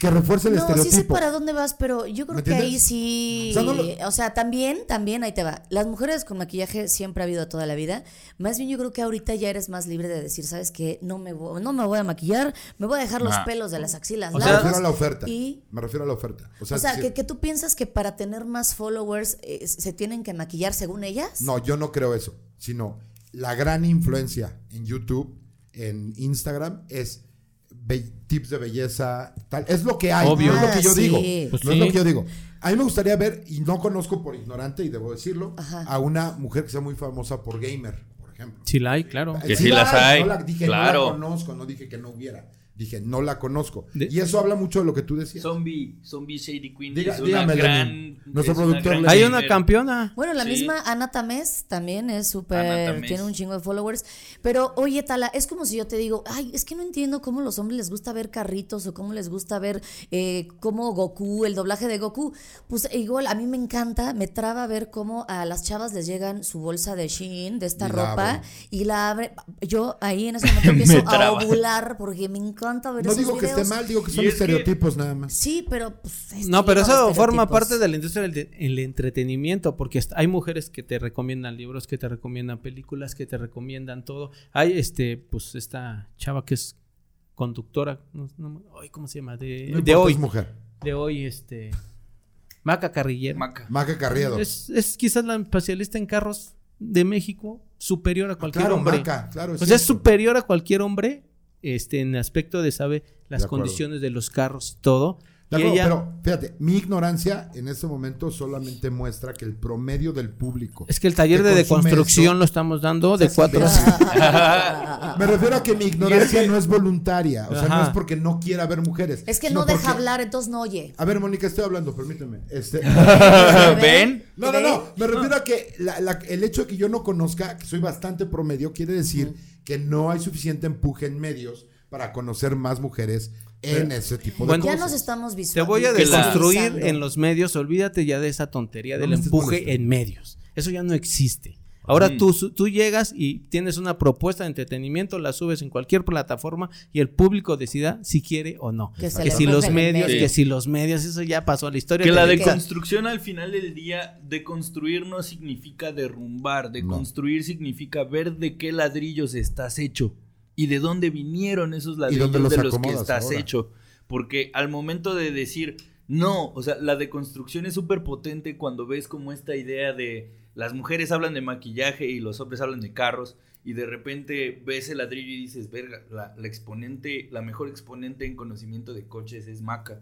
que refuerce el No, sí sé estereotipo. para dónde vas, pero yo creo ¿Me que ahí sí. O sea, no lo- O sea, también, también ahí te va. Las mujeres con maquillaje siempre ha habido toda la vida. Más bien yo creo que ahorita ya eres más libre de decir, ¿sabes qué? No me voy, no me voy a maquillar, me voy a dejar los pelos de las axilas O me sea, refiero a la oferta. Y Me refiero a la oferta. O sea, o sea, sí- que, que tú piensas que para tener más followers eh, se tienen que maquillar según ellas. No, yo no creo eso. Sino la gran influencia en YouTube, en Instagram, es tips de belleza, tal. Es lo que hay. Obvio. No es lo que yo Ah, sí. digo. Pues no es sí. lo que yo digo. A mí me gustaría ver, y no conozco por ignorante, y debo decirlo, Ajá. a una mujer que sea muy famosa por gamer, por ejemplo. sí la hay, claro. Que sí las hay, No la, dije, claro. no la conozco, no dije que no hubiera. Dije, no la conozco. De- y eso habla mucho de lo que tú decías. Zombie, Zombie Shady Queen Diga- es una dígame, gran. Nuestro es una productor gran. Hay una campeona. Bueno, la Sí. misma Ana Tamés también es súper, tiene un chingo de followers. Pero oye, Tala, es como si yo te digo, ay, es que no entiendo cómo los hombres les gusta ver carritos o cómo les gusta ver eh, cómo Goku, el doblaje de Goku. Pues igual, a mí me encanta, me traba ver cómo a las chavas les llegan su bolsa de Shein, de esta Y ropa, y la abre. Yo ahí en ese momento empiezo a ovular porque me encanta ver no esos digo que esté mal, digo que son que- estereotipos nada más. Sí, pero pues, No, pero eso forma parte de la industria del de- el entretenimiento, porque hay mujeres que te recomiendan libros, que te recomiendan películas, que te recomiendan todo. Hay este, pues esta chava que es conductora, no, no- ay, ¿cómo se llama? De, No de hoy, es mujer. de hoy, este, Maca Carrillero. Maca. Maca Carriedo. Es, es quizás la especialista en carros de México superior a cualquier claro, hombre. Maca, claro. O sea, es superior a cualquier hombre este, en aspecto de sabe las De condiciones de los carros y todo. De acuerdo, ella- pero fíjate, mi ignorancia en este momento solamente muestra que el promedio del público. Es que el taller que de deconstrucción esto- lo estamos dando de cuatro a. Me refiero a que mi ignorancia no es voluntaria. O sea, no es porque no quiera ver mujeres. Es que no deja porque- hablar, entonces no oye. A ver, Mónica, estoy hablando, permíteme. Este, ¿Ven? No, no, no. Me refiero a que la- la- el hecho de que yo no conozca, que soy bastante promedio, quiere decir que no hay suficiente empuje en medios para conocer más mujeres en ese tipo de Bueno, Ya cosas. nos estamos Te visualizando. voy a deconstruir en los medios. Olvídate ya de esa tontería No del empuje molestando. en medios. Eso ya no existe. Ahora Mm. tú, su- tú llegas y tienes una propuesta de entretenimiento, la subes en cualquier plataforma y el público decida si quiere o no. Que si los medios, medio. que si los medios, eso ya pasó a la historia. Que la deconstrucción al final del día, deconstruir no significa derrumbar, deconstruir significa ver de qué ladrillos estás hecho y de dónde vinieron esos ladrillos los de los que estás ahora? hecho. Porque al momento de decir, no, o sea, la deconstrucción es súper potente cuando ves como esta idea de las mujeres hablan de maquillaje y los hombres hablan de carros y de repente ves el ladrillo y dices, verga, la, la exponente, la mejor exponente en conocimiento de coches es Maca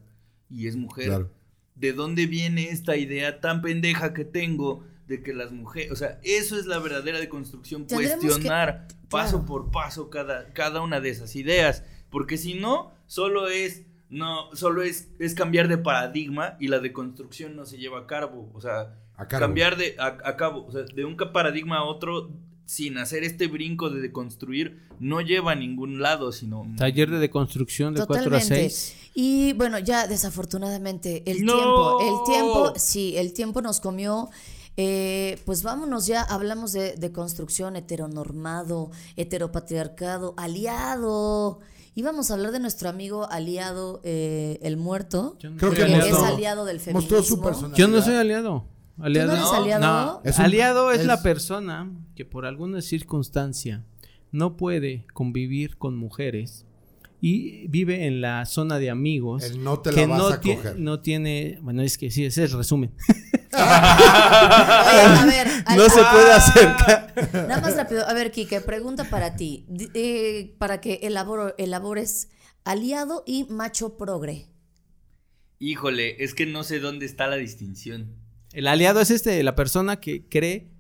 y es mujer. Claro. ¿De dónde viene esta idea tan pendeja que tengo de que las mujeres, o sea, eso es la verdadera deconstrucción, que- cuestionar paso claro. por paso cada, cada una de esas ideas, porque si no, solo es no, solo es, es cambiar de paradigma y la deconstrucción no se lleva a cabo, o sea, A cambiar de a, a cabo, o sea, de un paradigma a otro sin hacer este brinco de deconstruir no lleva a ningún lado, sino Taller de deconstrucción de 4 a Totalmente. 6. Y bueno, ya desafortunadamente el ¡No! tiempo, el tiempo, sí, el tiempo nos comió. Eh, pues vámonos ya, hablamos de, de construcción heteronormado, heteropatriarcado, aliado. Íbamos a hablar de nuestro amigo aliado, eh, el muerto, Creo que que es aliado del feminismo. Mostró su personalidad. Yo no soy aliado. Aliado. ¿Tú no eres No, aliado? No, Es un- aliado es, la persona que por alguna circunstancia no puede convivir con mujeres y vive en la zona de amigos El no te la que vas no, a tie- coger. no tiene, bueno, es que sí, ese es el resumen. Oye, a ver, al- no se puede acercar. Nada más rápido. A ver, Kike, pregunta para ti. Eh, para que elaboro, elabores aliado y macho progre. híjole, es que no sé dónde está la distinción. El aliado es este, la persona que cree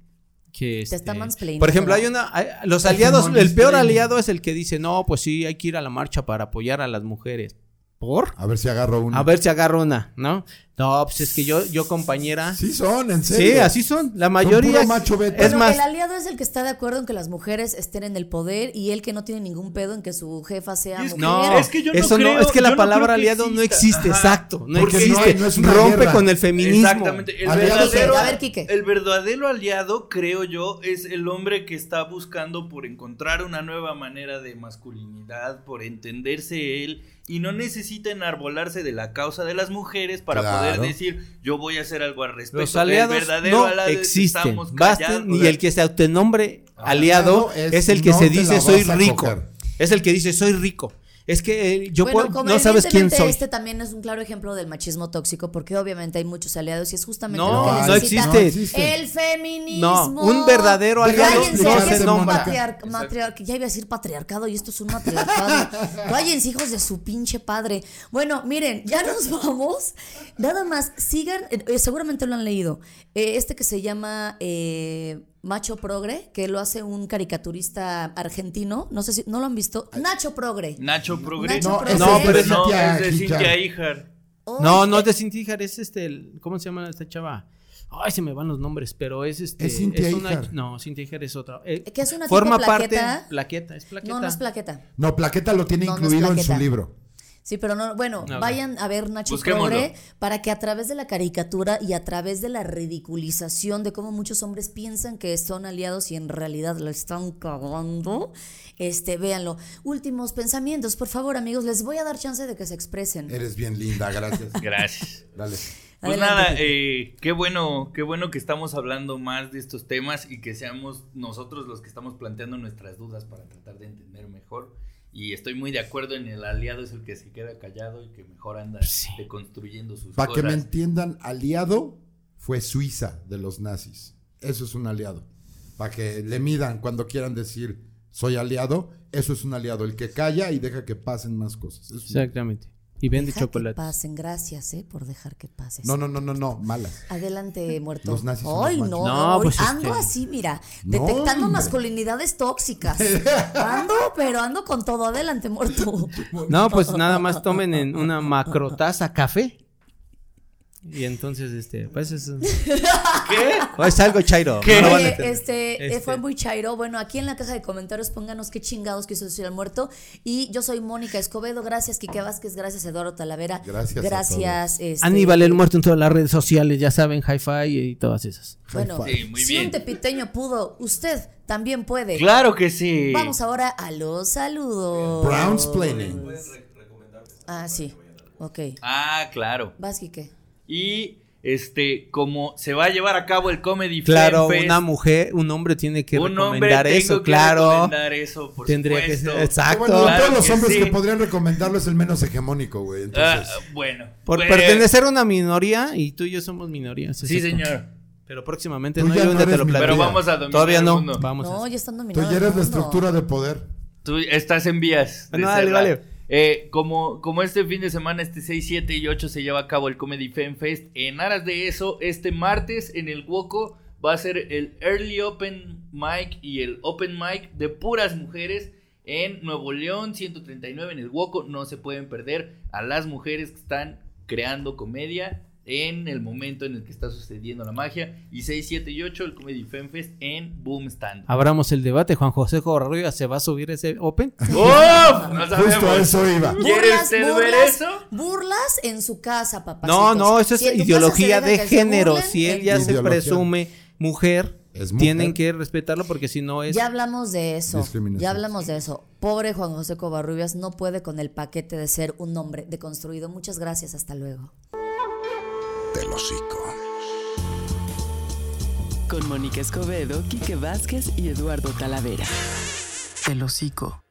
que Te está este, mansplaining, por ejemplo, hay una hay- los aliados, el peor aliado es el que dice, "No, pues sí, hay que ir a la marcha para apoyar a las mujeres." ¿Por? A ver si agarro uno. A ver si agarro una, ¿no? No, pues es que yo yo compañera Sí son, en Sí, serio. así son. La mayoría. puro macho beta. Es Bueno, más, el aliado es el que está de acuerdo en que las mujeres estén en el poder y el que no tiene ningún pedo en que su jefa sea es mujer. no, Es que yo no eso no, creo- es que la no palabra aliado no existe, Ajá. exacto, no Porque no existe. no una Rompe guerra. con el feminismo. Exactamente. El Aliado verdadero. A ver, Quique. el verdadero aliado, creo yo, es el hombre que está buscando por encontrar una nueva manera de masculinidad, por entenderse él y no necesita enarbolarse de la causa de las mujeres para Claro. poder decir yo voy a hacer algo al respecto. Los aliados el verdadero no aliado existen. callados, y el que se autonombre aliado Aliado es, es el que no se dice soy rico. Es el que dice soy rico. Es que eh, yo bueno, puedo- no sabes quién convenientemente soy. Este también es un claro ejemplo del machismo tóxico porque obviamente hay muchos aliados y es justamente No, lo que no necesita existe. el feminismo. No, un verdadero aliado Cállense, no se es un matriar- ya iba a decir patriarcado y esto es un matriarcado. Cállense, hijos de su pinche padre. Bueno, miren, ya nos vamos. Nada más, sigan, eh, seguramente lo han leído. Eh, este que se llama eh, Macho Progre, que lo hace un caricaturista argentino. No sé si, ¿no lo han visto? Nacho Progre. Nacho Progre. Nacho No, Progre. No, es pero de no, Cintia es de. Cintia Hijar. Oh, No, no es de Cintijar, es este, el- ¿cómo se llama esta chava? Ay, se me van los nombres, pero es este. Es Cintia una- Hijar. No, Cintia Hijar es otra. Eh, ¿Que es una forma tipo parte. plaqueta? Plaqueta, es plaqueta. No, no es plaqueta. No, Plaqueta lo tiene No, no es incluido en su Plaqueta. libro. Sí, pero no, bueno, vayan a ver Nacho. Progre para que a través de la caricatura y a través de la ridiculización de cómo muchos hombres piensan que son aliados y en realidad la están cagando, este, véanlo. Últimos pensamientos, por favor, amigos, les voy a dar chance de que se expresen. Eres bien linda, gracias. Gracias. Dale. Pues Adelante, nada, eh, qué bueno, qué bueno que estamos hablando más de estos temas y que seamos nosotros los que estamos planteando nuestras dudas para tratar de entender mejor. Y estoy muy de acuerdo en el aliado es el que se queda callado y que mejor anda Sí. deconstruyendo sus Para que me entiendan, aliado fue Suiza de los nazis. Eso es un aliado. Para que le midan cuando quieran decir soy aliado, eso es un aliado. El que calla y deja que pasen más cosas. Es Exactamente. Y vende Deja chocolates. que pasen, gracias, ¿eh? Por dejar que pases. No, no, no, no, no, malas. Adelante, muerto. Los nazis son Ay, los no, pues, ando este- así, mira, No, detectando hombre. masculinidades tóxicas. ando, pero ando con todo. Adelante, muerto. No, pues nada más tomen en una macrotaza café. Y entonces, este, pues es, ¿Qué? o es algo chairo. ¿Qué? no Oye, este, eh, Este. fue muy chairo. Bueno, aquí en la caja de comentarios pónganos qué chingados quiso decir el muerto. Y yo soy Mónica Escobedo. Gracias, Quique Vázquez. Gracias, Eduardo Talavera. Gracias a Gracias. este, Aníbal el muerto en todas las redes sociales, ya saben, hi-fi y todas esas. Bueno, High Sí, muy si bien. un tepiteño pudo, usted también puede. Claro que sí. Vamos ahora a los saludos. Browns planning. Ah, sí. Ok. Ah, claro. Vas, Quique. Y este, como se va a llevar a cabo el Comedy Claro, Fest, una mujer, un hombre tiene que un recomendar tengo eso, que claro. recomendar eso, por Tendría que ser, exacto. Bueno, Claro todos los que hombres sí. que podrían recomendarlo es el menos hegemónico, güey. Ah, Entonces, bueno. Por pues, pertenecer a una minoría y tú y yo somos minorías. Sí, señor. Pero próximamente Tú no ya hay no te lo. Pero vamos a dominar Todavía el no. mundo. Vamos No, a ya están tú dominando. ya el eres la estructura de poder. Tú estás en vías. dale, serla. vale. Eh, como, como este fin de semana, este 6, 7 y 8 se lleva a cabo el Comedy Fan Fest. En aras de eso, este martes en el Woco va a ser el Early Open Mic y el Open Mic de puras mujeres en Nuevo León, 139 en el Woco. No se pueden perder a las mujeres que están creando comedia en el momento en el que está sucediendo la magia. Y 6, 7 y 8 el Comedy Fan Fest en Boom Stand. Abramos el debate. Juan José Correa se va a subir ese Open. ¡Uf! No Justo a eso iba. ¿Quiere usted ver eso? Burlas en su casa, papá. No, no, eso es Si ideología de género. burlen, Si él ya se presume mujer, tienen que respetarlo porque si no es. Ya hablamos de eso. Ya hablamos de eso. Pobre Juan José Covarrubias no puede con el paquete de ser un hombre deconstruido. Muchas gracias. Hasta luego. Hocico. Con Mónica Escobedo, Quique Vázquez y Eduardo Talavera. El hocico.